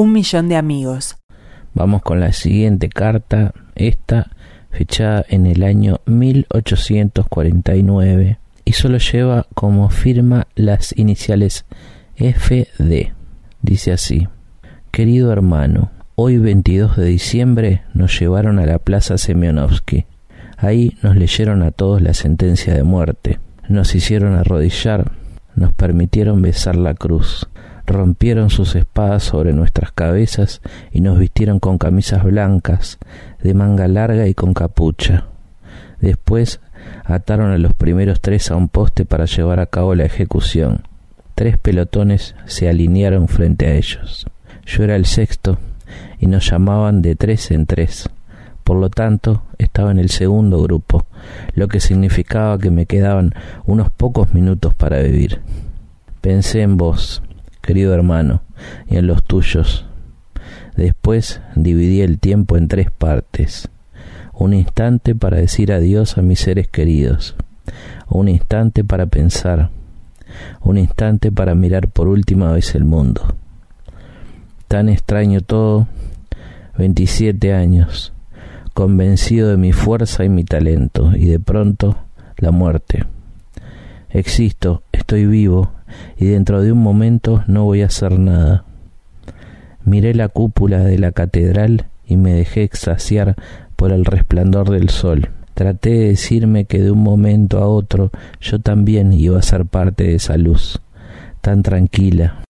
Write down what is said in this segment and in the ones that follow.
Un millón de amigos. Vamos con la siguiente carta, esta fechada en el año 1849 y solo lleva como firma las iniciales FD. Dice así, querido hermano, hoy 22 de diciembre nos llevaron a la plaza Semionovsky. Ahí nos leyeron a todos la sentencia de muerte, nos hicieron arrodillar, nos permitieron besar la cruz, rompieron sus espadas sobre nuestras cabezas y nos vistieron con camisas blancas, de manga larga y con capucha. Después ataron a los primeros tres a un poste para llevar a cabo la ejecución. Tres pelotones se alinearon frente a ellos. Yo era el sexto y nos llamaban de tres en tres. Por lo tanto, estaba en el segundo grupo, lo que significaba que me quedaban unos pocos minutos para vivir. Pensé en vos, querido hermano, y en los tuyos. Después dividí el tiempo en tres partes. Un instante para decir adiós a mis seres queridos. Un instante para pensar. Un instante para mirar por última vez el mundo. Tan extraño todo. Veintisiete años. Convencido de mi fuerza y mi talento. Y de pronto la muerte. Existo, estoy vivo, y dentro de un momento no voy a hacer nada. Miré la cúpula de la catedral y me dejé extasiar por el resplandor del sol. Traté de decirme que de un momento a otro yo también iba a ser parte de esa luz, tan tranquila.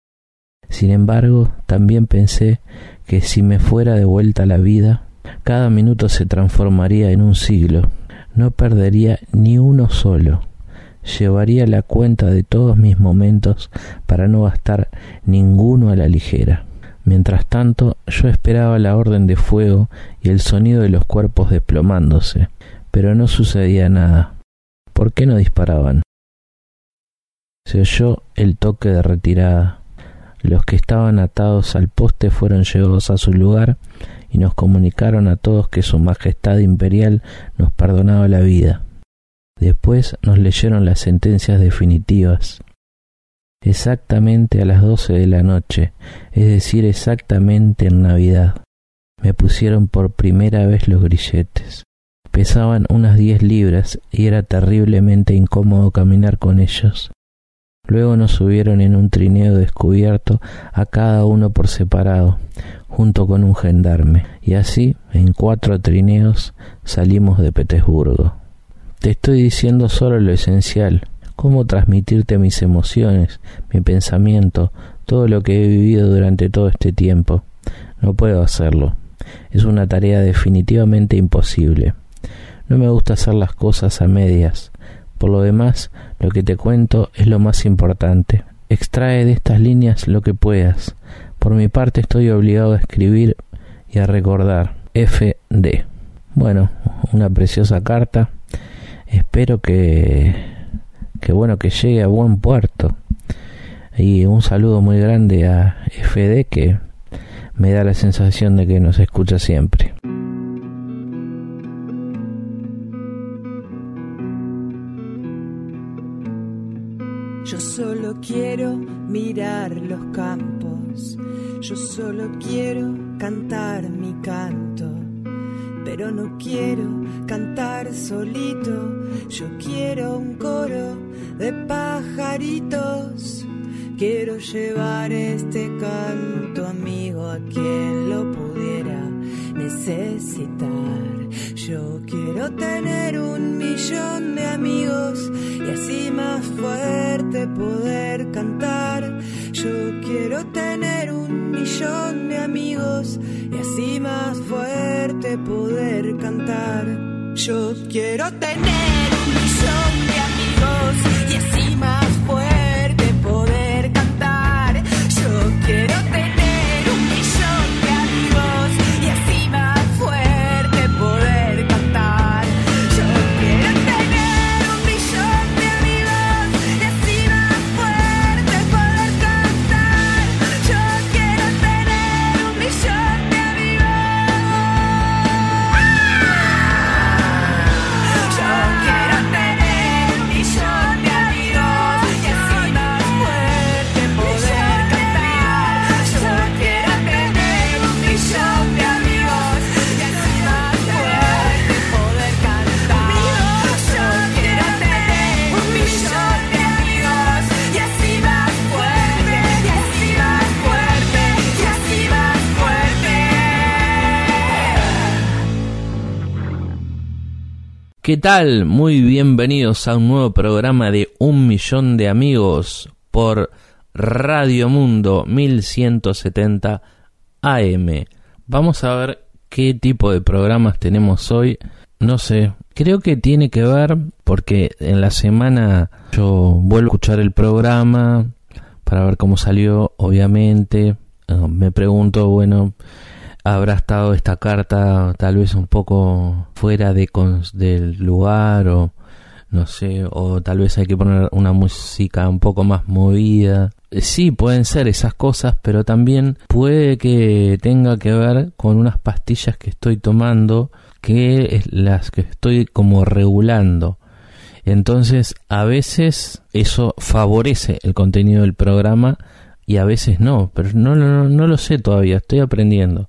Sin embargo, también pensé que si me fuera de vuelta la vida, cada minuto se transformaría en un siglo. No perdería ni uno solo llevaría la cuenta de todos mis momentos para no gastar ninguno a la ligera. Mientras tanto, yo esperaba la orden de fuego y el sonido de los cuerpos desplomándose, pero no sucedía nada. ¿Por qué no disparaban? Se oyó el toque de retirada. Los que estaban atados al poste fueron llevados a su lugar y nos comunicaron a todos que Su Majestad Imperial nos perdonaba la vida. Después nos leyeron las sentencias definitivas. Exactamente a las doce de la noche, es decir, exactamente en Navidad, me pusieron por primera vez los grilletes. Pesaban unas diez libras y era terriblemente incómodo caminar con ellos. Luego nos subieron en un trineo descubierto a cada uno por separado, junto con un gendarme, y así, en cuatro trineos, salimos de Petersburgo. Te estoy diciendo solo lo esencial, cómo transmitirte mis emociones, mi pensamiento, todo lo que he vivido durante todo este tiempo. No puedo hacerlo. Es una tarea definitivamente imposible. No me gusta hacer las cosas a medias. Por lo demás, lo que te cuento es lo más importante. Extrae de estas líneas lo que puedas. Por mi parte estoy obligado a escribir y a recordar. FD. Bueno, una preciosa carta espero que, que bueno que llegue a buen puerto. Y un saludo muy grande a FD que me da la sensación de que nos escucha siempre. Yo solo quiero mirar los campos, yo solo quiero cantar mi canto pero no quiero cantar solito, yo quiero un coro de pajaritos. Quiero llevar este canto amigo a quien lo pudiera necesitar. Yo quiero tener un millón de amigos y así más fuerte poder cantar. Yo quiero tener un millón de amigos y así más fuerte poder cantar. Yo quiero tener ¿Qué tal? Muy bienvenidos a un nuevo programa de Un Millón de Amigos por Radio Mundo 1170 AM. Vamos a ver qué tipo de programas tenemos hoy. No sé, creo que tiene que ver porque en la semana yo vuelvo a escuchar el programa para ver cómo salió, obviamente. Ah, me pregunto, bueno, habrá estado esta carta tal vez un poco fuera de del lugar o no sé, o tal vez hay que poner una música un poco más movida. Eh, sí, pueden ser esas cosas, pero también puede que tenga que ver con unas pastillas que estoy tomando, que es las que estoy como regulando. Entonces, a veces eso favorece el contenido del programa y a veces no, pero no, no, no lo sé todavía, estoy aprendiendo.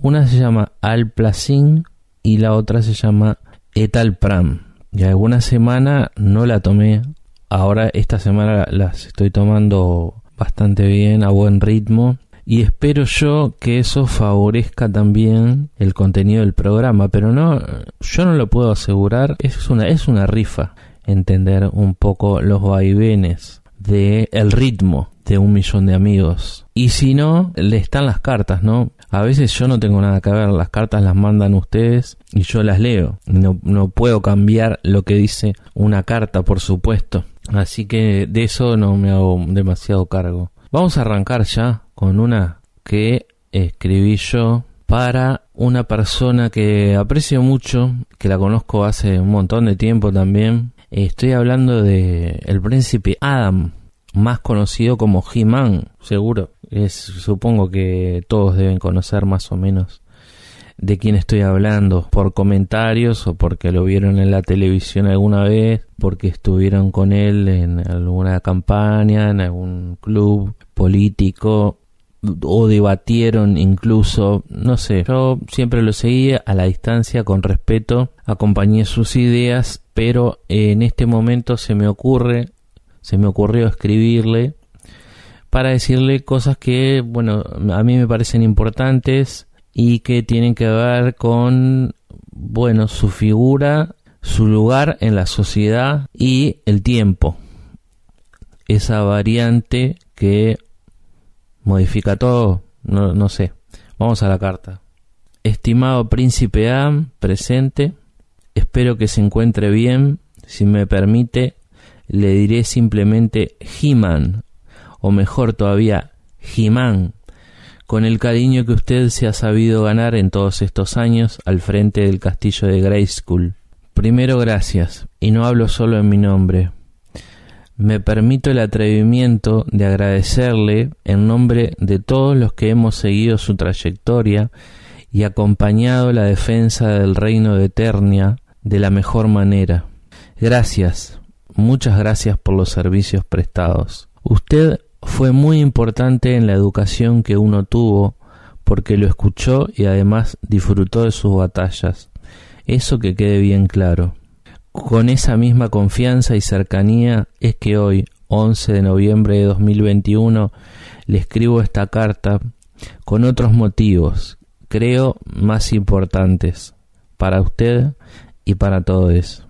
Una se llama Alplacin y la otra se llama Etalpram. Y alguna semana no la tomé, ahora esta semana las estoy tomando bastante bien, a buen ritmo. Y espero yo que eso favorezca también el contenido del programa, pero no, yo no lo puedo asegurar, es una, es una rifa entender un poco los vaivenes de el ritmo de un millón de amigos. Y si no, le están las cartas, ¿no? A veces yo no tengo nada que ver, las cartas las mandan ustedes y yo las leo. No, no puedo cambiar lo que dice una carta, por supuesto. Así que de eso no me hago demasiado cargo. Vamos a arrancar ya con una que escribí yo para una persona que aprecio mucho, que la conozco hace un montón de tiempo también. Estoy hablando de el príncipe Adam, más conocido como He-Man, seguro. Es, supongo que todos deben conocer más o menos de quién estoy hablando, por comentarios o porque lo vieron en la televisión alguna vez, porque estuvieron con él en alguna campaña, en algún club político o debatieron incluso, no sé, yo siempre lo seguía a la distancia con respeto, acompañé sus ideas, pero en este momento se me ocurre, se me ocurrió escribirle para decirle cosas que, bueno, a mí me parecen importantes y que tienen que ver con, bueno, su figura, su lugar en la sociedad y el tiempo. Esa variante que modifica todo, no, no sé. Vamos a la carta. Estimado príncipe A, presente, espero que se encuentre bien. Si me permite, le diré simplemente He-Man o mejor todavía, Jimán, con el cariño que usted se ha sabido ganar en todos estos años al frente del castillo de Grayskull. Primero gracias, y no hablo solo en mi nombre. Me permito el atrevimiento de agradecerle en nombre de todos los que hemos seguido su trayectoria y acompañado la defensa del reino de Eternia de la mejor manera. Gracias, muchas gracias por los servicios prestados. Usted fue muy importante en la educación que uno tuvo porque lo escuchó y además disfrutó de sus batallas. Eso que quede bien claro. Con esa misma confianza y cercanía es que hoy, 11 de noviembre de 2021, le escribo esta carta con otros motivos, creo más importantes, para usted y para todos.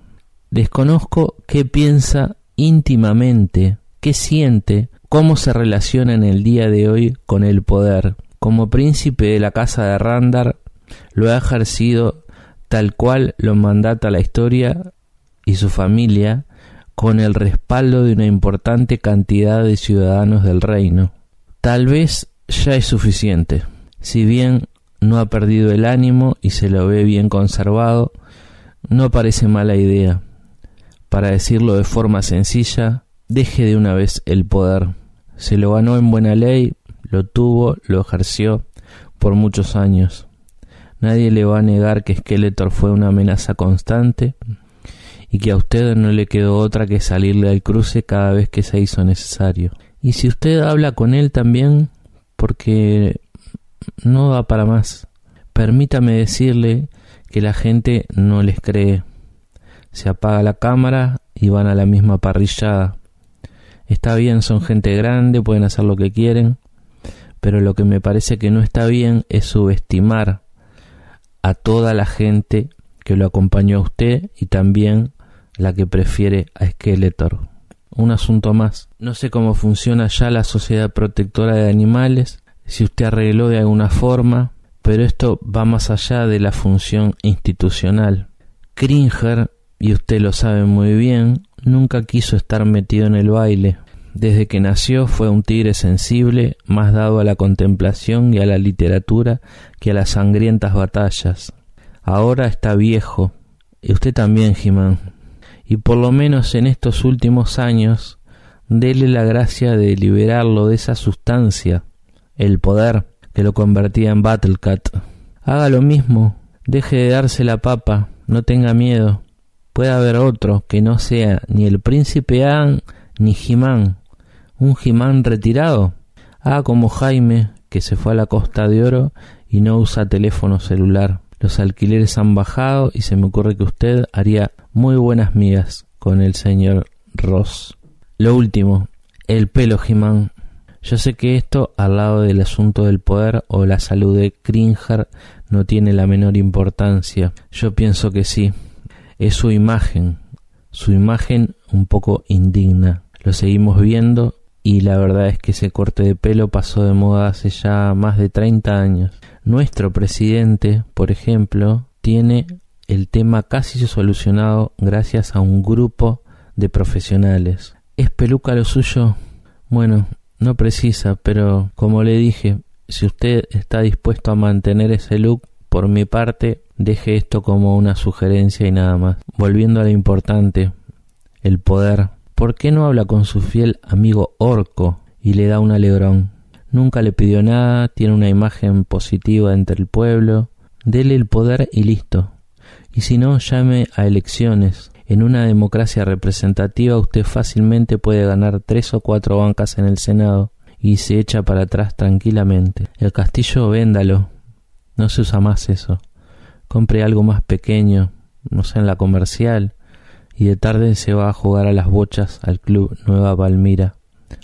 Desconozco qué piensa íntimamente, qué siente cómo se relaciona en el día de hoy con el poder. Como príncipe de la casa de Randar, lo ha ejercido tal cual lo mandata la historia y su familia, con el respaldo de una importante cantidad de ciudadanos del reino. Tal vez ya es suficiente. Si bien no ha perdido el ánimo y se lo ve bien conservado, no parece mala idea. Para decirlo de forma sencilla, deje de una vez el poder. Se lo ganó en buena ley, lo tuvo, lo ejerció por muchos años. Nadie le va a negar que Skeletor fue una amenaza constante y que a usted no le quedó otra que salirle al cruce cada vez que se hizo necesario. Y si usted habla con él también, porque no da para más, permítame decirle que la gente no les cree. Se apaga la cámara y van a la misma parrillada. Está bien, son gente grande, pueden hacer lo que quieren, pero lo que me parece que no está bien es subestimar a toda la gente que lo acompañó a usted y también la que prefiere a Skeletor. Un asunto más. No sé cómo funciona ya la sociedad protectora de animales, si usted arregló de alguna forma, pero esto va más allá de la función institucional. Kringer, y usted lo sabe muy bien, nunca quiso estar metido en el baile. Desde que nació fue un tigre sensible, más dado a la contemplación y a la literatura que a las sangrientas batallas. Ahora está viejo, y usted también, Jimán, y por lo menos en estos últimos años, dele la gracia de liberarlo de esa sustancia, el poder que lo convertía en Battlecat. Haga lo mismo, deje de darse la papa, no tenga miedo. Puede haber otro que no sea ni el príncipe An ni Jimán, un Jimán retirado. Haga como Jaime, que se fue a la Costa de Oro y no usa teléfono celular. Los alquileres han bajado y se me ocurre que usted haría muy buenas migas con el señor Ross. Lo último, el pelo, Jimán. Yo sé que esto, al lado del asunto del poder o la salud de Cringer, no tiene la menor importancia. Yo pienso que sí. Es su imagen, su imagen un poco indigna. Lo seguimos viendo y la verdad es que ese corte de pelo pasó de moda hace ya más de 30 años. Nuestro presidente, por ejemplo, tiene el tema casi solucionado gracias a un grupo de profesionales. ¿Es peluca lo suyo? Bueno, no precisa, pero como le dije, si usted está dispuesto a mantener ese look, por mi parte, deje esto como una sugerencia y nada más. Volviendo a lo importante, el poder. ¿Por qué no habla con su fiel amigo Orco y le da un alegrón? Nunca le pidió nada, tiene una imagen positiva entre el pueblo. Dele el poder y listo. Y si no, llame a elecciones. En una democracia representativa usted fácilmente puede ganar tres o cuatro bancas en el Senado y se echa para atrás tranquilamente. El castillo véndalo. No se usa más eso. Compre algo más pequeño, no sé, en la comercial, y de tarde se va a jugar a las bochas al club Nueva Palmira.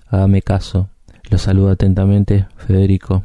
Hágame caso. Lo saludo atentamente, Federico.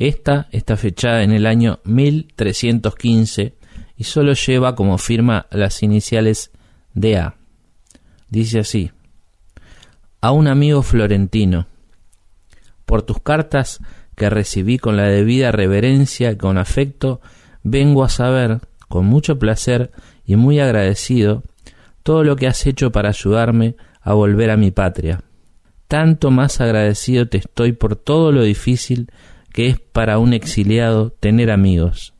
Esta está fechada en el año 1315 y solo lleva como firma las iniciales DA. Dice así: A un amigo florentino, por tus cartas que recibí con la debida reverencia y con afecto, vengo a saber, con mucho placer y muy agradecido, todo lo que has hecho para ayudarme a volver a mi patria tanto más agradecido te estoy por todo lo difícil que es para un exiliado tener amigos.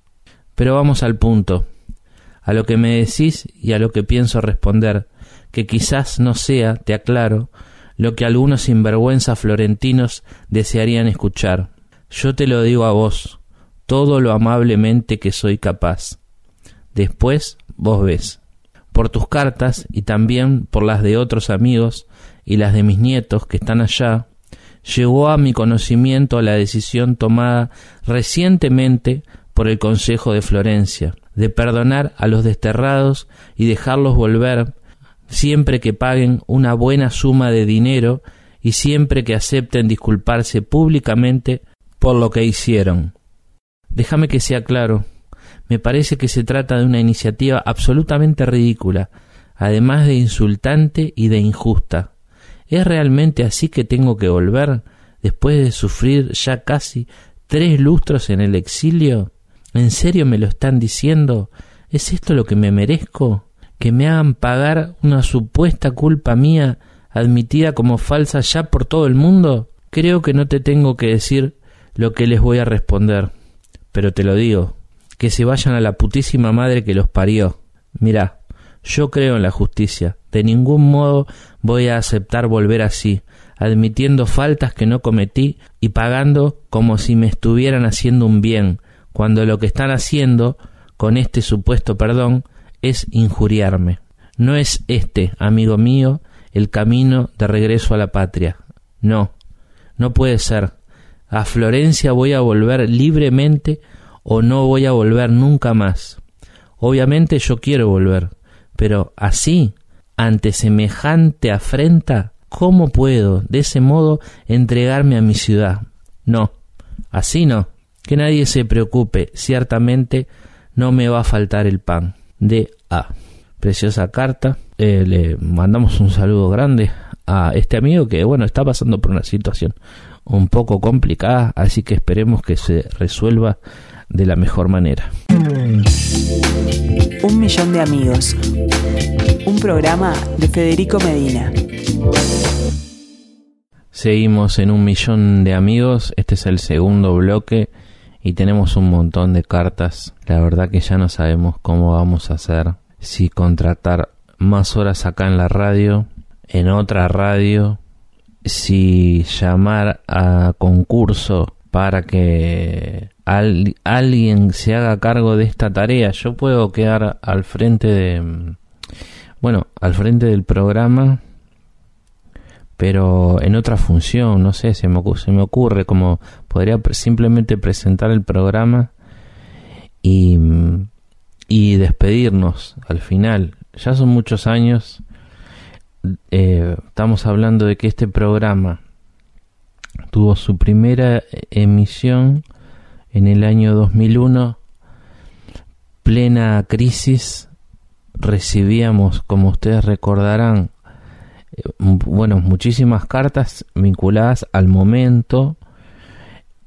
Pero vamos al punto, a lo que me decís y a lo que pienso responder, que quizás no sea, te aclaro, lo que algunos sinvergüenza florentinos desearían escuchar. Yo te lo digo a vos, todo lo amablemente que soy capaz. Después vos ves. Por tus cartas y también por las de otros amigos, y las de mis nietos que están allá, llegó a mi conocimiento la decisión tomada recientemente por el Consejo de Florencia, de perdonar a los desterrados y dejarlos volver siempre que paguen una buena suma de dinero y siempre que acepten disculparse públicamente por lo que hicieron. Déjame que sea claro, me parece que se trata de una iniciativa absolutamente ridícula, además de insultante y de injusta. ¿Es realmente así que tengo que volver después de sufrir ya casi tres lustros en el exilio? ¿En serio me lo están diciendo? ¿Es esto lo que me merezco? ¿Que me hagan pagar una supuesta culpa mía admitida como falsa ya por todo el mundo? Creo que no te tengo que decir lo que les voy a responder, pero te lo digo, que se vayan a la putísima madre que los parió. Mirá, yo creo en la justicia. De ningún modo voy a aceptar volver así, admitiendo faltas que no cometí y pagando como si me estuvieran haciendo un bien, cuando lo que están haciendo con este supuesto perdón es injuriarme. No es este, amigo mío, el camino de regreso a la patria. No, no puede ser. A Florencia voy a volver libremente o no voy a volver nunca más. Obviamente yo quiero volver, pero así, ante semejante afrenta, ¿cómo puedo de ese modo entregarme a mi ciudad? No, así no. Que nadie se preocupe, ciertamente no me va a faltar el pan. De A. Preciosa carta. Eh, le mandamos un saludo grande a este amigo que, bueno, está pasando por una situación un poco complicada, así que esperemos que se resuelva de la mejor manera. Un millón de amigos. Un programa de Federico Medina. Seguimos en un millón de amigos. Este es el segundo bloque y tenemos un montón de cartas. La verdad que ya no sabemos cómo vamos a hacer. Si contratar más horas acá en la radio, en otra radio, si llamar a concurso para que alguien se haga cargo de esta tarea. Yo puedo quedar al frente de, bueno, al frente del programa, pero en otra función, no sé, se me, se me ocurre como podría simplemente presentar el programa y, y despedirnos al final. Ya son muchos años. Eh, estamos hablando de que este programa tuvo su primera emisión en el año 2001, plena crisis, recibíamos, como ustedes recordarán, eh, bueno, muchísimas cartas vinculadas al momento,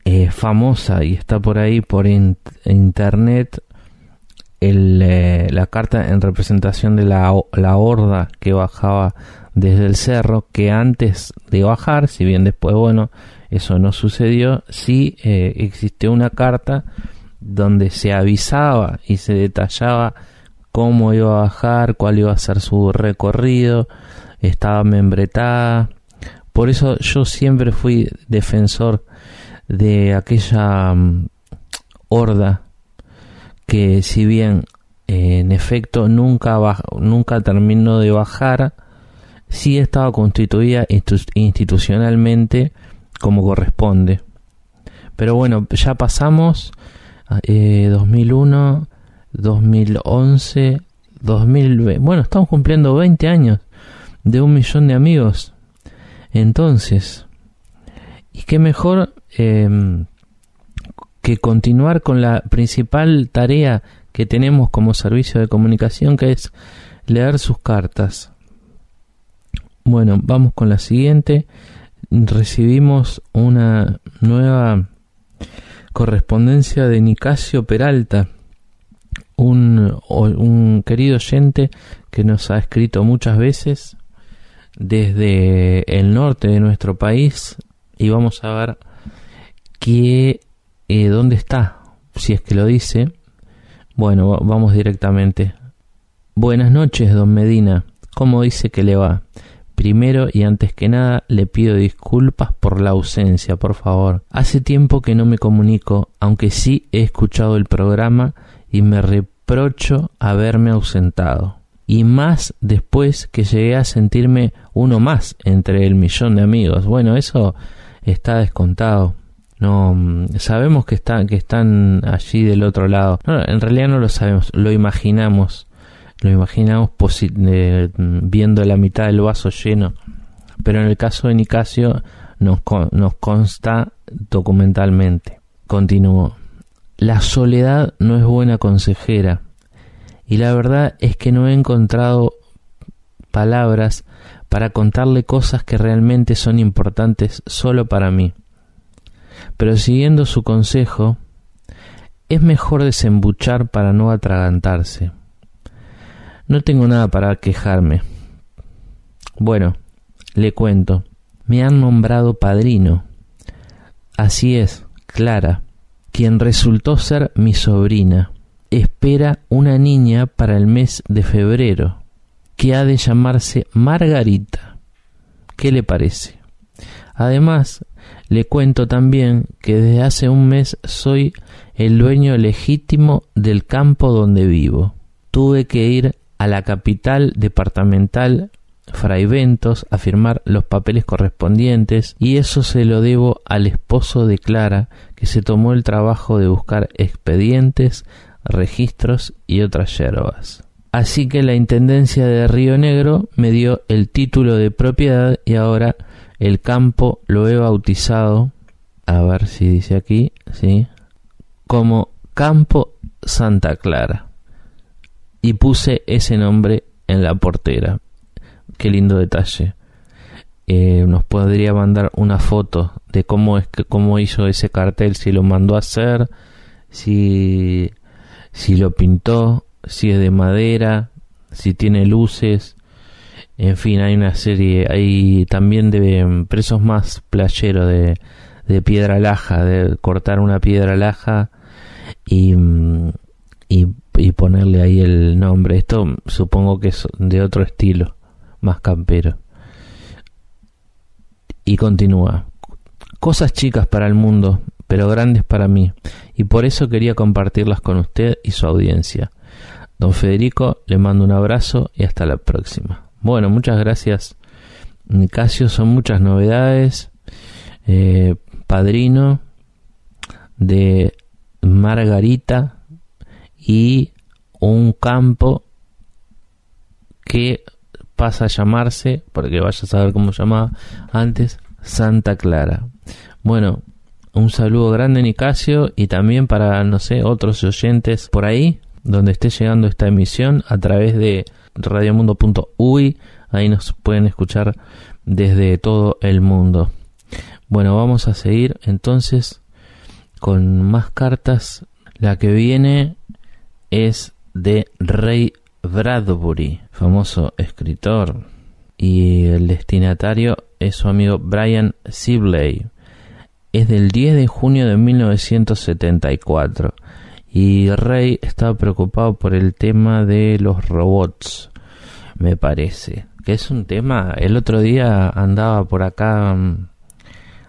eh, famosa y está por ahí por internet eh, la carta en representación de la, la horda que bajaba desde el cerro, que antes de bajar, si bien después, bueno, eso no sucedió, sí eh, existió una carta donde se avisaba y se detallaba cómo iba a bajar, cuál iba a ser su recorrido, estaba membretada. Por eso yo siempre fui defensor de aquella mm, horda que si bien en efecto nunca, nunca terminó de bajar, sí estaba constituida institucionalmente como corresponde. Pero bueno, ya pasamos eh, 2001, 2011, 2020. Bueno, estamos cumpliendo 20 años de un millón de amigos. Entonces, ¿y qué mejor em, que continuar con la principal tarea que tenemos como servicio de comunicación, que es leer sus cartas? Bueno, vamos con la siguiente. Recibimos una nueva correspondencia de Nicasio Peralta, un, un querido oyente que nos ha escrito muchas veces desde el norte de nuestro país y vamos a ver qué, eh, dónde está, si es que lo dice. Bueno, vamos directamente. Buenas noches, don Medina. ¿Cómo dice que le va? Primero y antes que nada le pido disculpas por la ausencia, por favor. Hace tiempo que no me comunico, aunque sí he escuchado el programa y me reprocho haberme ausentado. Y más después que llegué a sentirme uno más entre el millón de amigos. Bueno, eso está descontado. No, mm, sabemos que están, que están allí del otro lado. En realidad no lo sabemos, lo imaginamos lo imaginamos viendo la mitad del vaso lleno, pero en el caso de Nicasio nos, nos consta documentalmente. Continuó. La soledad no es buena consejera y la verdad es que no he encontrado palabras para contarle cosas que realmente son importantes solo para mí. Pero siguiendo su consejo, es mejor desembuchar para no atragantarse. No tengo nada para quejarme. Bueno, le cuento. Me han nombrado padrino. Así es, Clara, quien resultó ser mi sobrina. Espera una niña para el mes de febrero, que ha de llamarse Margarita. ¿Qué le parece? Además, le cuento también que desde hace un mes soy el dueño legítimo del campo donde vivo. Tuve que ir a la capital departamental Fraiventos a firmar los papeles correspondientes y eso se lo debo al esposo de Clara que se tomó el trabajo de buscar expedientes, registros y otras yerbas. Así que la Intendencia de Río Negro me dio el título de propiedad y ahora el campo lo he bautizado, a ver si dice aquí, sí, como Campo Santa Clara. Y puse ese nombre en la portera. Qué lindo detalle. Eh, nos podría mandar una foto de cómo es que cómo hizo ese cartel, si lo mandó a hacer, si si lo pintó, si es de madera, si tiene luces, en fin, hay una serie, hay también de presos más playeros de, de piedra laja, de cortar una piedra laja y, y, y, ponerle ahí el nombre. Esto supongo que es de otro estilo, más campero. Y continúa. Cosas chicas para el mundo, pero grandes para mí, y por eso quería compartirlas con usted y su audiencia. Don Federico, le mando un abrazo y hasta la próxima. Bueno, muchas gracias, Nicasio. Son muchas novedades. Eh, padrino de Margarita y un campo que pasa a llamarse, porque vaya a saber cómo llamaba antes, Santa Clara. Bueno, un saludo grande Nicasio y también para, no sé, otros oyentes por ahí, donde esté llegando esta emisión a través de radiomundo.uy. Ahí nos pueden escuchar desde todo el mundo. Bueno, vamos a seguir entonces con más cartas. La que viene es de Ray Bradbury, famoso escritor. Y el destinatario es su amigo Brian Sibley. Es del 10 de junio de 1974 y Rey estaba preocupado por el tema de los robots, me parece. Que es un tema. El otro día andaba por acá, mm,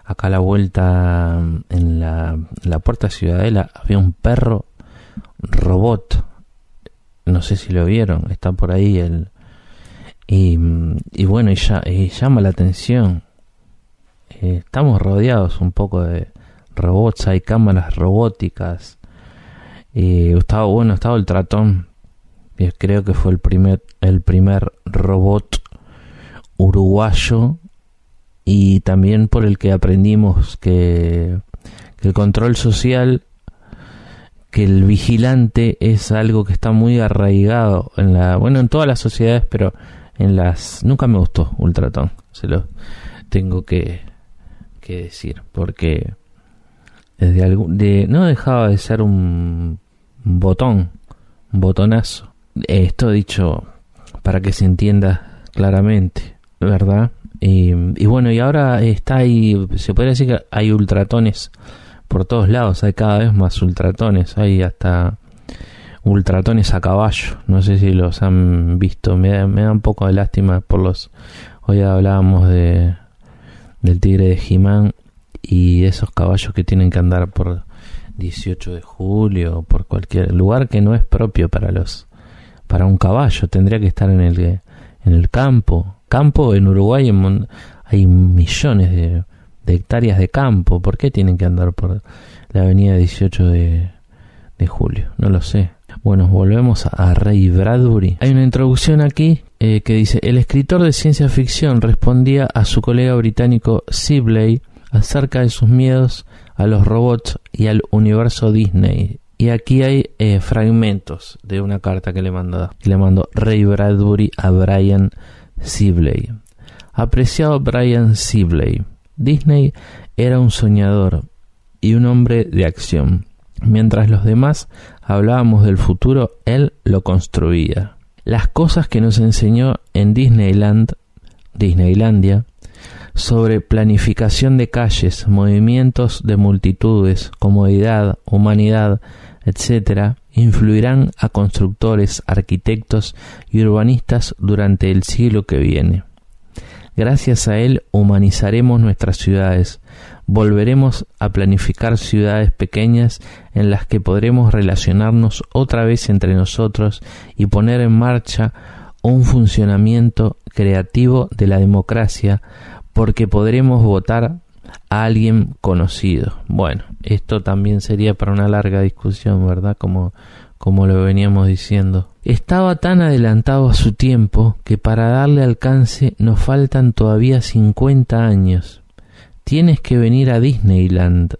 acá a la vuelta mm, en la, la puerta Ciudadela, había un perro robot. No sé si lo vieron, está por ahí el. Y, mm, y bueno, y, ya, y llama la atención. Eh, estamos rodeados un poco de robots, hay cámaras robóticas estaba bueno, estaba el tratón. Creo que fue el primer, el primer robot uruguayo y también por el que aprendimos que, el control social, que el vigilante es algo que está muy arraigado en la, bueno, en todas las sociedades, pero en las, nunca me gustó Ultratón, se lo tengo que, que decir, porque desde algún, no dejaba de ser un botón, botonazo. Esto dicho para que se entienda claramente, ¿verdad? Y, bueno, y ahora está ahí, se puede decir que hay ultratones por todos lados, hay cada vez más ultratones, hay hasta ultratones a caballo, no sé si los han visto, me da, me da un poco de lástima por los, hoy hablábamos de del tigre de Jimán y esos caballos que tienen que andar por 18 de julio, por cualquier lugar que no es propio para los para un caballo, tendría que estar en el en el campo. Campo en Uruguay hay millones de, hectáreas de campo, ¿por qué tienen que andar por la avenida 18 de, de julio? No lo sé. Bueno, volvemos a Ray Bradbury. Hay una introducción aquí eh, que dice, el escritor de ciencia ficción respondía a su colega británico Sibley acerca de sus miedos a los robots y al universo Disney. Y aquí hay eh, fragmentos de una carta que le mandó, que le mandó Ray Bradbury a Brian Sibley. Apreciado Brian Sibley, Disney era un soñador y un hombre de acción. Mientras los demás hablábamos del futuro, él lo construía. Las cosas que nos enseñó en Disneyland, Disneylandia, sobre planificación de calles, movimientos de multitudes, comodidad, humanidad, etc., influirán a constructores, arquitectos y urbanistas durante el siglo que viene. Gracias a él humanizaremos nuestras ciudades. Volveremos a planificar ciudades pequeñas en las que podremos relacionarnos otra vez entre nosotros y poner en marcha un funcionamiento creativo de la democracia porque podremos votar a alguien conocido. Bueno, esto también sería para una larga discusión, ¿verdad? Como, como lo veníamos diciendo. Estaba tan adelantado a su tiempo que para darle alcance nos faltan todavía 50 años. Tienes que venir a Disneyland,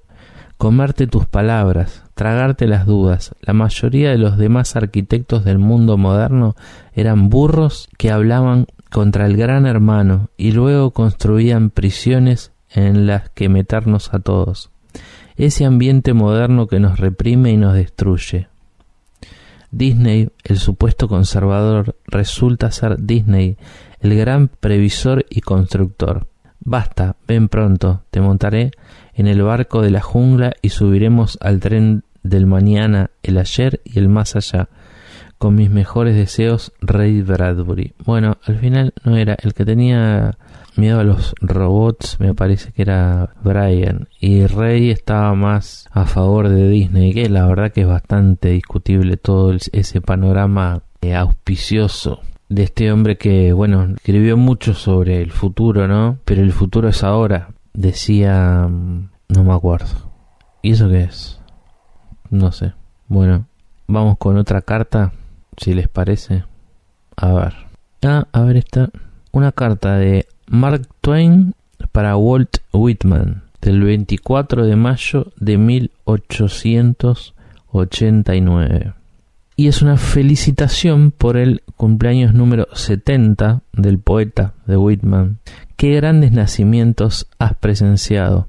comerte tus palabras, tragarte las dudas. La mayoría de los demás arquitectos del mundo moderno eran burros que hablaban contra el gran hermano y luego construían prisiones en las que meternos a todos. Ese ambiente moderno que nos reprime y nos destruye. Disney, el supuesto conservador, resulta ser Disney, el gran previsor y constructor. Basta, ven pronto, te montaré en el barco de la jungla y subiremos al tren del mañana, el ayer y el más allá. Con mis mejores deseos, Ray Bradbury. Bueno, al final no era el que tenía miedo a los robots, me parece que era Brian. Y Ray estaba más a favor de Disney, que la verdad que es bastante discutible todo ese panorama eh, auspicioso de este hombre que, bueno, escribió mucho sobre el futuro, ¿no? Pero el futuro es ahora. Decía... Mm, no me acuerdo. ¿Y eso qué es? No sé. Bueno, vamos con otra carta, si les parece. A ver. Ah, a ver esta. Una carta de Mark Twain para Walt Whitman del 24 de mayo de 1889. Y es una felicitación por el cumpleaños número 70 del poeta de Whitman. Qué grandes nacimientos has presenciado.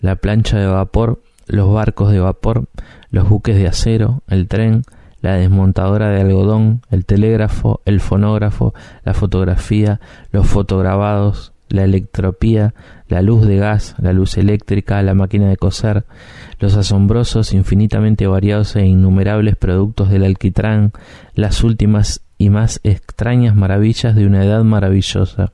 La plancha de vapor los barcos de vapor, los buques de acero, el tren, la desmontadora de algodón, el telégrafo, el fonógrafo, la fotografía, los fotograbados, la electropía, la luz de gas, la luz eléctrica, la máquina de coser, los asombrosos, infinitamente variados e innumerables productos del alquitrán, las últimas y más extrañas maravillas de una edad maravillosa,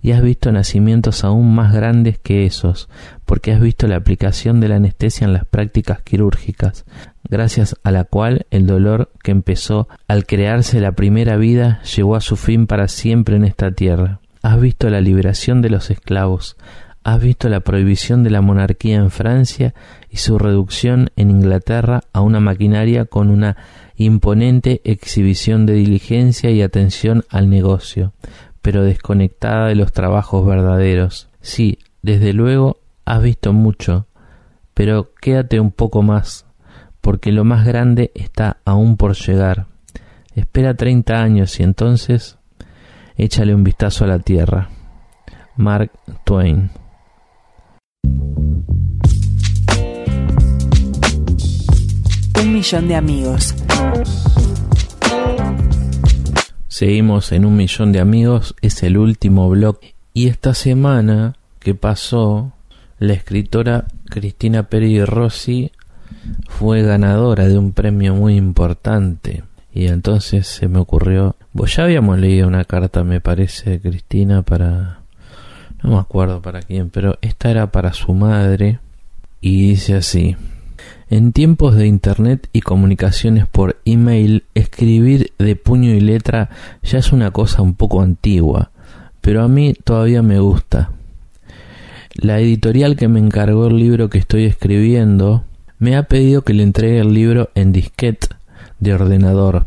y has visto nacimientos aún más grandes que esos, porque has visto la aplicación de la anestesia en las prácticas quirúrgicas, gracias a la cual el dolor que empezó al crearse la primera vida llegó a su fin para siempre en esta tierra. Has visto la liberación de los esclavos, has visto la prohibición de la monarquía en Francia y su reducción en Inglaterra a una maquinaria con una imponente exhibición de diligencia y atención al negocio pero desconectada de los trabajos verdaderos. Sí, desde luego has visto mucho, pero quédate un poco más, porque lo más grande está aún por llegar. Espera treinta años y entonces échale un vistazo a la tierra. Mark Twain. Un millón de amigos. Seguimos en un millón de amigos, es el último blog. Y esta semana que pasó, la escritora Cristina Peri Rossi fue ganadora de un premio muy importante. Y entonces se me ocurrió, ya habíamos leído una carta, me parece, Cristina, para... No me acuerdo para quién, pero esta era para su madre. Y dice así. En tiempos de Internet y comunicaciones por email, escribir de puño y letra ya es una cosa un poco antigua, pero a mí todavía me gusta. La editorial que me encargó el libro que estoy escribiendo me ha pedido que le entregue el libro en disquete de ordenador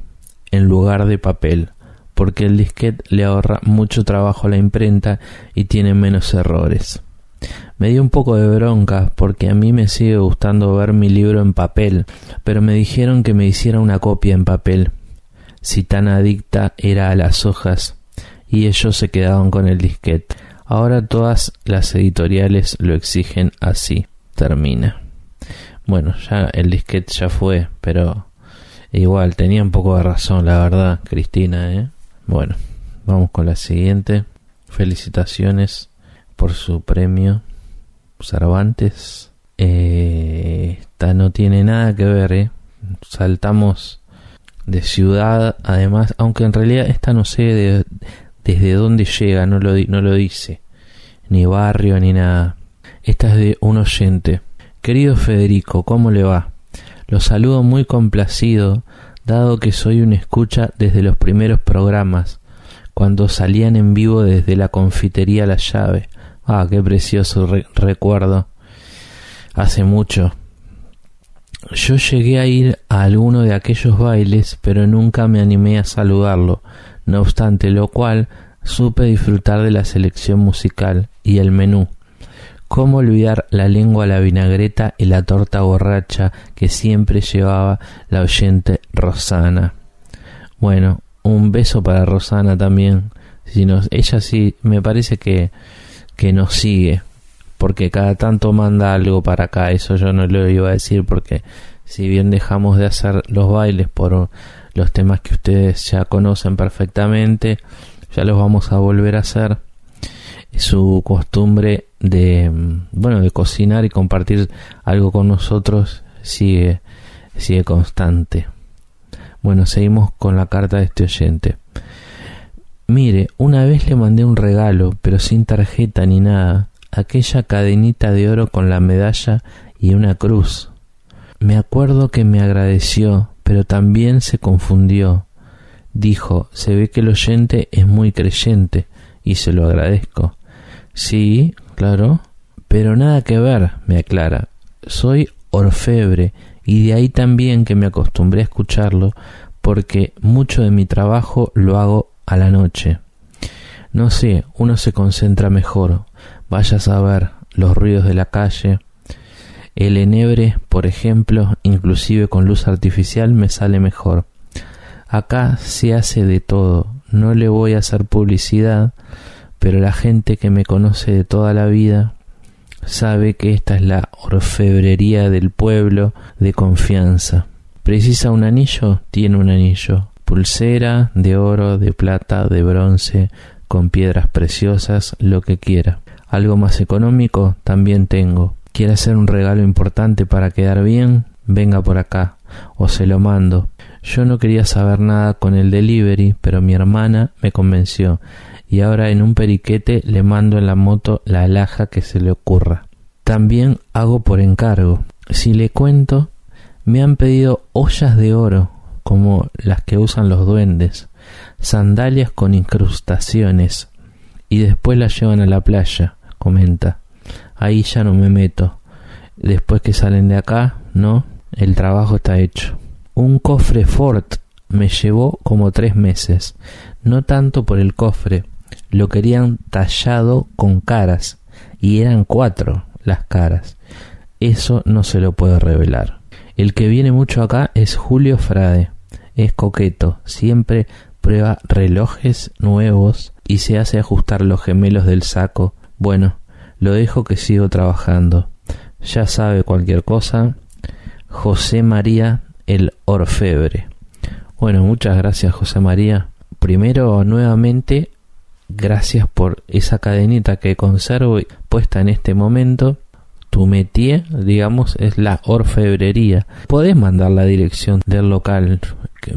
en lugar de papel, porque el disquete le ahorra mucho trabajo a la imprenta y tiene menos errores. Me dio un poco de bronca porque a mí me sigue gustando ver mi libro en papel, pero me dijeron que me hiciera una copia en papel, si tan adicta era a las hojas, y ellos se quedaban con el disquete. Ahora todas las editoriales lo exigen así. Termina. Bueno, ya el disquete ya fue, pero igual tenía un poco de razón, la verdad, Cristina, ¿eh? Bueno, vamos con la siguiente. Felicitaciones por su premio. Cervantes. Eh, esta no tiene nada que ver, ¿eh? Saltamos de ciudad, además, aunque en realidad esta no sé de, desde dónde llega, no lo, no lo dice, ni barrio ni nada. Esta es de un oyente. Querido Federico, ¿cómo le va? Lo saludo muy complacido, dado que soy un escucha desde los primeros programas, cuando salían en vivo desde la confitería La Llave. Ah, qué precioso recuerdo. Hace mucho. Yo llegué a ir a alguno de aquellos bailes, pero nunca me animé a saludarlo, no obstante lo cual supe disfrutar de la selección musical y el menú. ¿Cómo olvidar la lengua la vinagreta y la torta borracha que siempre llevaba la oyente Rosana? Bueno, un beso para Rosana también. Si nos, ella sí, me parece que, que nos sigue, porque cada tanto manda algo para acá. Eso yo no lo iba a decir porque si bien dejamos de hacer los bailes por los temas que ustedes ya conocen perfectamente, ya los vamos a volver a hacer. Su costumbre de, bueno, de cocinar y compartir algo con nosotros sigue, sigue constante. Bueno, seguimos con la carta de este oyente. Mire, una vez le mandé un regalo, pero sin tarjeta ni nada, aquella cadenita de oro con la medalla y una cruz. Me acuerdo que me agradeció, pero también se confundió. Dijo, se ve que el oyente es muy creyente, y se lo agradezco. Sí, claro, pero nada que ver, me aclara. Soy orfebre y de ahí también que me acostumbré a escucharlo porque mucho de mi trabajo lo hago a la noche. No sé, uno se concentra mejor. Vaya a saber los ruidos de la calle. El enebre, por ejemplo, inclusive con luz artificial me sale mejor. Acá se hace de todo. No le voy a hacer publicidad, pero la gente que me conoce de toda la vida sabe que esta es la orfebrería del pueblo de confianza. ¿Precisa un anillo? Tiene un anillo. Pulsera de oro, de plata, de bronce, con piedras preciosas, lo que quiera. Algo más económico también tengo. ¿Quiere hacer un regalo importante para quedar bien? Venga por acá, o se lo mando. Yo no quería saber nada con el delivery, pero mi hermana me convenció y ahora en un periquete le mando en la moto la alhaja que se le ocurra. También hago por encargo. Si le cuento, me han pedido ollas de oro, como las que usan los duendes, sandalias con incrustaciones, y después las llevan a la playa, comenta. Ahí ya no me meto. Después que salen de acá, no, el trabajo está hecho. Un cofre Ford me llevó como tres meses, no tanto por el cofre, lo querían tallado con caras y eran cuatro las caras. Eso no se lo puedo revelar. El que viene mucho acá es Julio Frade. Es coqueto, siempre prueba relojes nuevos y se hace ajustar los gemelos del saco. Bueno, lo dejo que sigo trabajando. Ya sabe cualquier cosa. José María el Orfebre. Bueno, muchas gracias José María. Primero, nuevamente, gracias por esa cadenita que conservo puesta en este momento. Tu métier, digamos, es la orfebrería. Podés mandar la dirección del local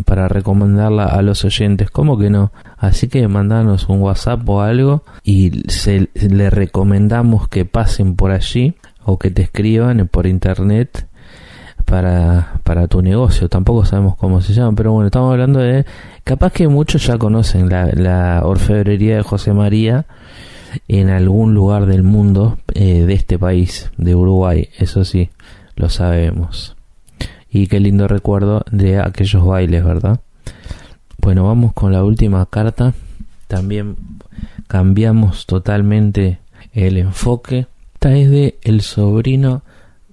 para recomendarla a los oyentes, ¿cómo que no? Así que mandanos un WhatsApp o algo y se, le recomendamos que pasen por allí o que te escriban por internet para, para tu negocio. Tampoco sabemos cómo se llama, pero bueno, estamos hablando de... Capaz que muchos ya conocen la, orfebrería de José María en algún lugar del mundo eh, de este país, de Uruguay, eso sí, lo sabemos. Y qué lindo recuerdo de aquellos bailes, ¿verdad? Bueno, vamos con la última carta. También cambiamos totalmente el enfoque. Esta es de el sobrino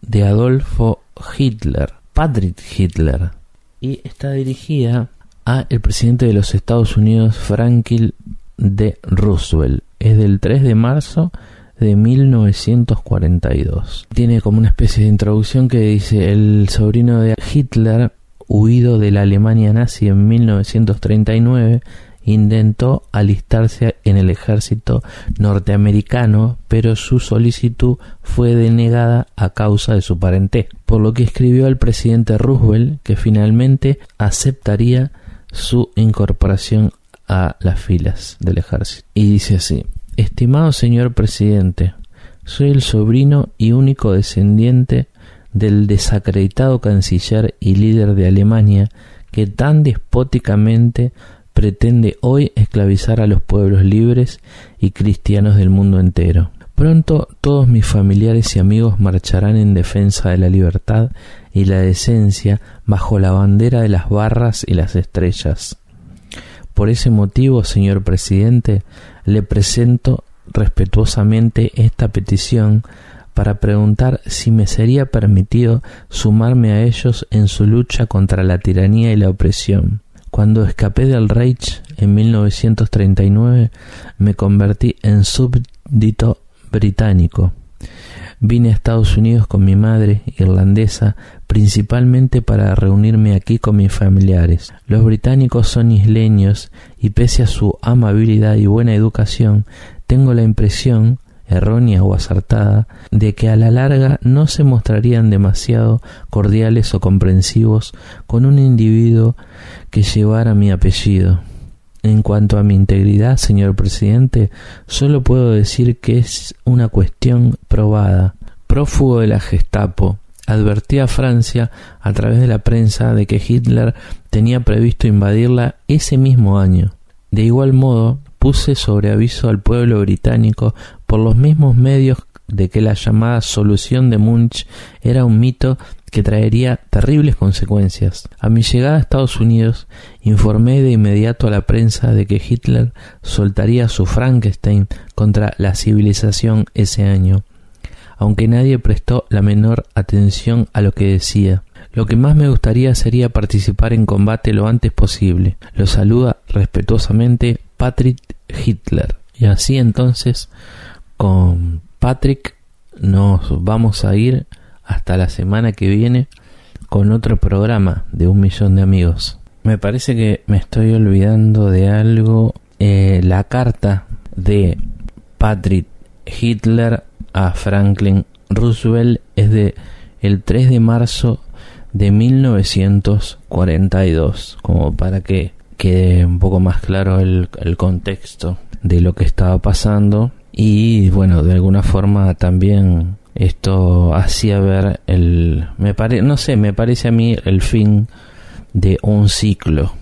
de Adolfo Hitler, Patrick Hitler, y está dirigida a el presidente de los Estados Unidos, Franklin D. Roosevelt. Es del 3 de marzo de 1942. Tiene como una especie de introducción que dice el sobrino de Hitler, huido de la Alemania nazi en 1939, intentó alistarse en el ejército norteamericano, pero su solicitud fue denegada a causa de su parentesco, por lo que escribió al presidente Roosevelt que finalmente aceptaría su incorporación a las filas del ejército. Y dice así, estimado señor presidente, soy el sobrino y único descendiente del desacreditado canciller y líder de Alemania que tan despóticamente pretende hoy esclavizar a los pueblos libres y cristianos del mundo entero. Pronto todos mis familiares y amigos marcharán en defensa de la libertad y la decencia bajo la bandera de las barras y las estrellas. Por ese motivo, señor presidente, le presento respetuosamente esta petición para preguntar si me sería permitido sumarme a ellos en su lucha contra la tiranía y la opresión. Cuando escapé del Reich en 1939 me convertí en súbdito británico. Vine a Estados Unidos con mi madre, irlandesa, principalmente para reunirme aquí con mis familiares. Los británicos son isleños y pese a su amabilidad y buena educación, tengo la impresión errónea o acertada, de que a la larga no se mostrarían demasiado cordiales o comprensivos con un individuo que llevara mi apellido. En cuanto a mi integridad, señor presidente, solo puedo decir que es una cuestión probada. Prófugo de la Gestapo, advertí a Francia a través de la prensa de que Hitler tenía previsto invadirla ese mismo año. De igual modo, puse sobre aviso al pueblo británico por los mismos medios de que la llamada solución de Munch era un mito que traería terribles consecuencias. A mi llegada a Estados Unidos informé de inmediato a la prensa de que Hitler soltaría su Frankenstein contra la civilización ese año, aunque nadie prestó la menor atención a lo que decía. Lo que más me gustaría sería participar en combate lo antes posible. Lo saluda respetuosamente Patrick Hitler. Y así entonces con Patrick nos vamos a ir hasta la semana que viene con otro programa de un millón de amigos. Me parece que me estoy olvidando de algo. Eh, la carta de Patrick Hitler a Franklin Roosevelt es de el 3 de marzo de 1942, como para que quede un poco más claro el, el contexto de lo que estaba pasando y bueno, de alguna forma también esto hacía ver el me pare, no sé, me parece a mí el fin de un ciclo,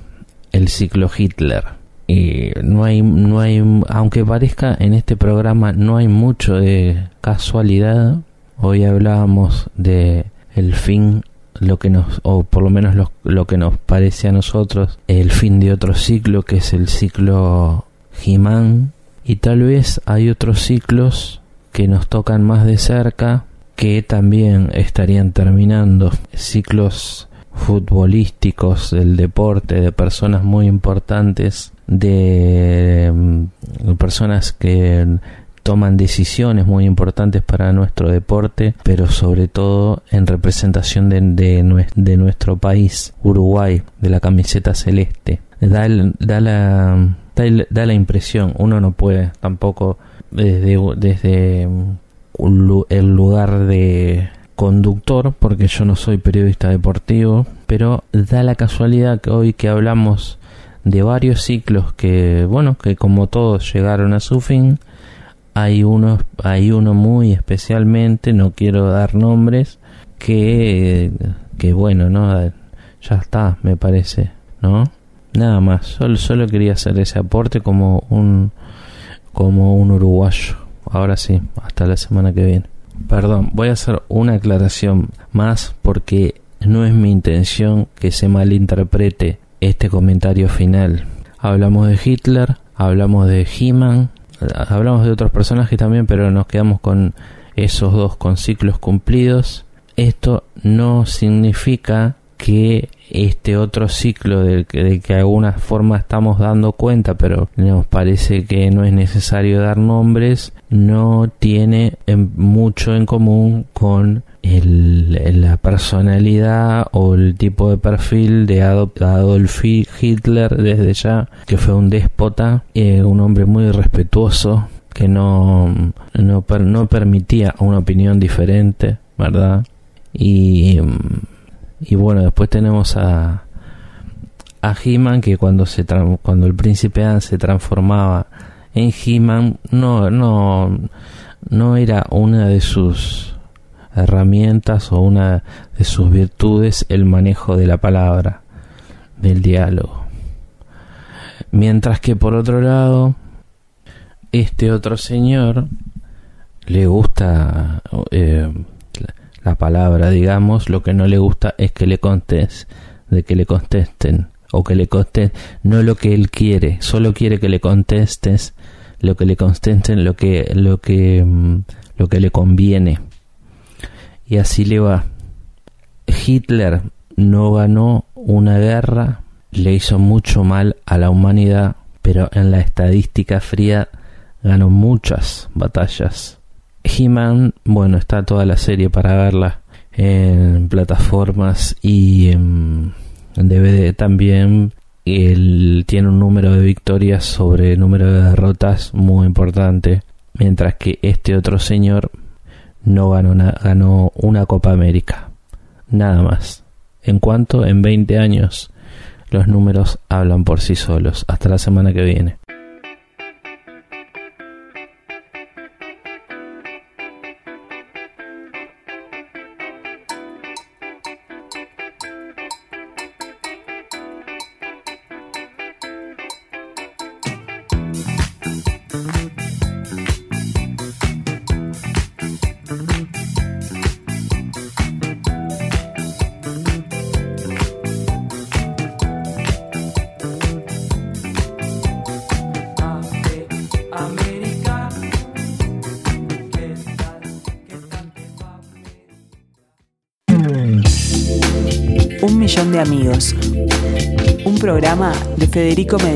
el ciclo Hitler. Y no hay no hay aunque parezca en este programa no hay mucho de casualidad. Hoy hablábamos de el fin lo que nos o por lo menos lo, lo que nos parece a nosotros el fin de otro ciclo que es el ciclo Jimán y tal vez hay otros ciclos que nos tocan más de cerca que también estarían terminando ciclos futbolísticos del deporte de personas muy importantes de mm, personas que toman decisiones muy importantes para nuestro deporte, pero sobre todo en representación de, de, nuestro país, Uruguay, de la camiseta celeste. Da, da la da, la impresión, uno no puede tampoco desde, desde el lugar de conductor, porque yo no soy periodista deportivo, pero da la casualidad que hoy que hablamos de varios ciclos que, bueno, que como todos llegaron a su fin, hay uno, hay uno muy especialmente, no quiero dar nombres, que, que bueno, ¿no? Ya está, me parece, ¿no? Nada más, solo, solo quería hacer ese aporte como un, como un uruguayo. Ahora sí, hasta la semana que viene. Perdón, voy a hacer una aclaración más porque no es mi intención que se malinterprete este comentario final. Hablamos de Hitler, hablamos de He-Man, hablamos de otros personajes también, pero nos quedamos con esos dos con ciclos cumplidos. Esto no significa que este otro ciclo del que, de que de alguna forma estamos dando cuenta, pero nos parece que no es necesario dar nombres, no tiene mucho en común con la personalidad o el tipo de perfil de Adolf Hitler desde ya, que fue un déspota, eh, un hombre muy respetuoso, que no, no, no permitía una opinión diferente, ¿verdad? Y y bueno, después tenemos a, a He-Man que cuando, se cuando el príncipe Adam se transformaba en He-Man no, no, no era una de sus herramientas o una de sus virtudes el manejo de la palabra, del diálogo. Mientras que por otro lado, este otro señor le gusta eh, la palabra, digamos, lo que no le gusta es que le contestes, de que le contesten o que le contesten, no lo que él quiere, solo quiere que le contestes lo que le contesten, lo que lo que mm, lo que le conviene. Y así le va. Hitler no ganó una guerra, le hizo mucho mal a la humanidad, pero en la estadística fría ganó muchas batallas. He-Man, bueno, está toda la serie para verla en plataformas y en, DVD también. Él tiene un número de victorias sobre el número de derrotas muy importante, mientras que este otro señor no ganó ganó una Copa América. Nada más. En cuanto en 20 años los números hablan por sí solos. Hasta la semana que viene. Federico.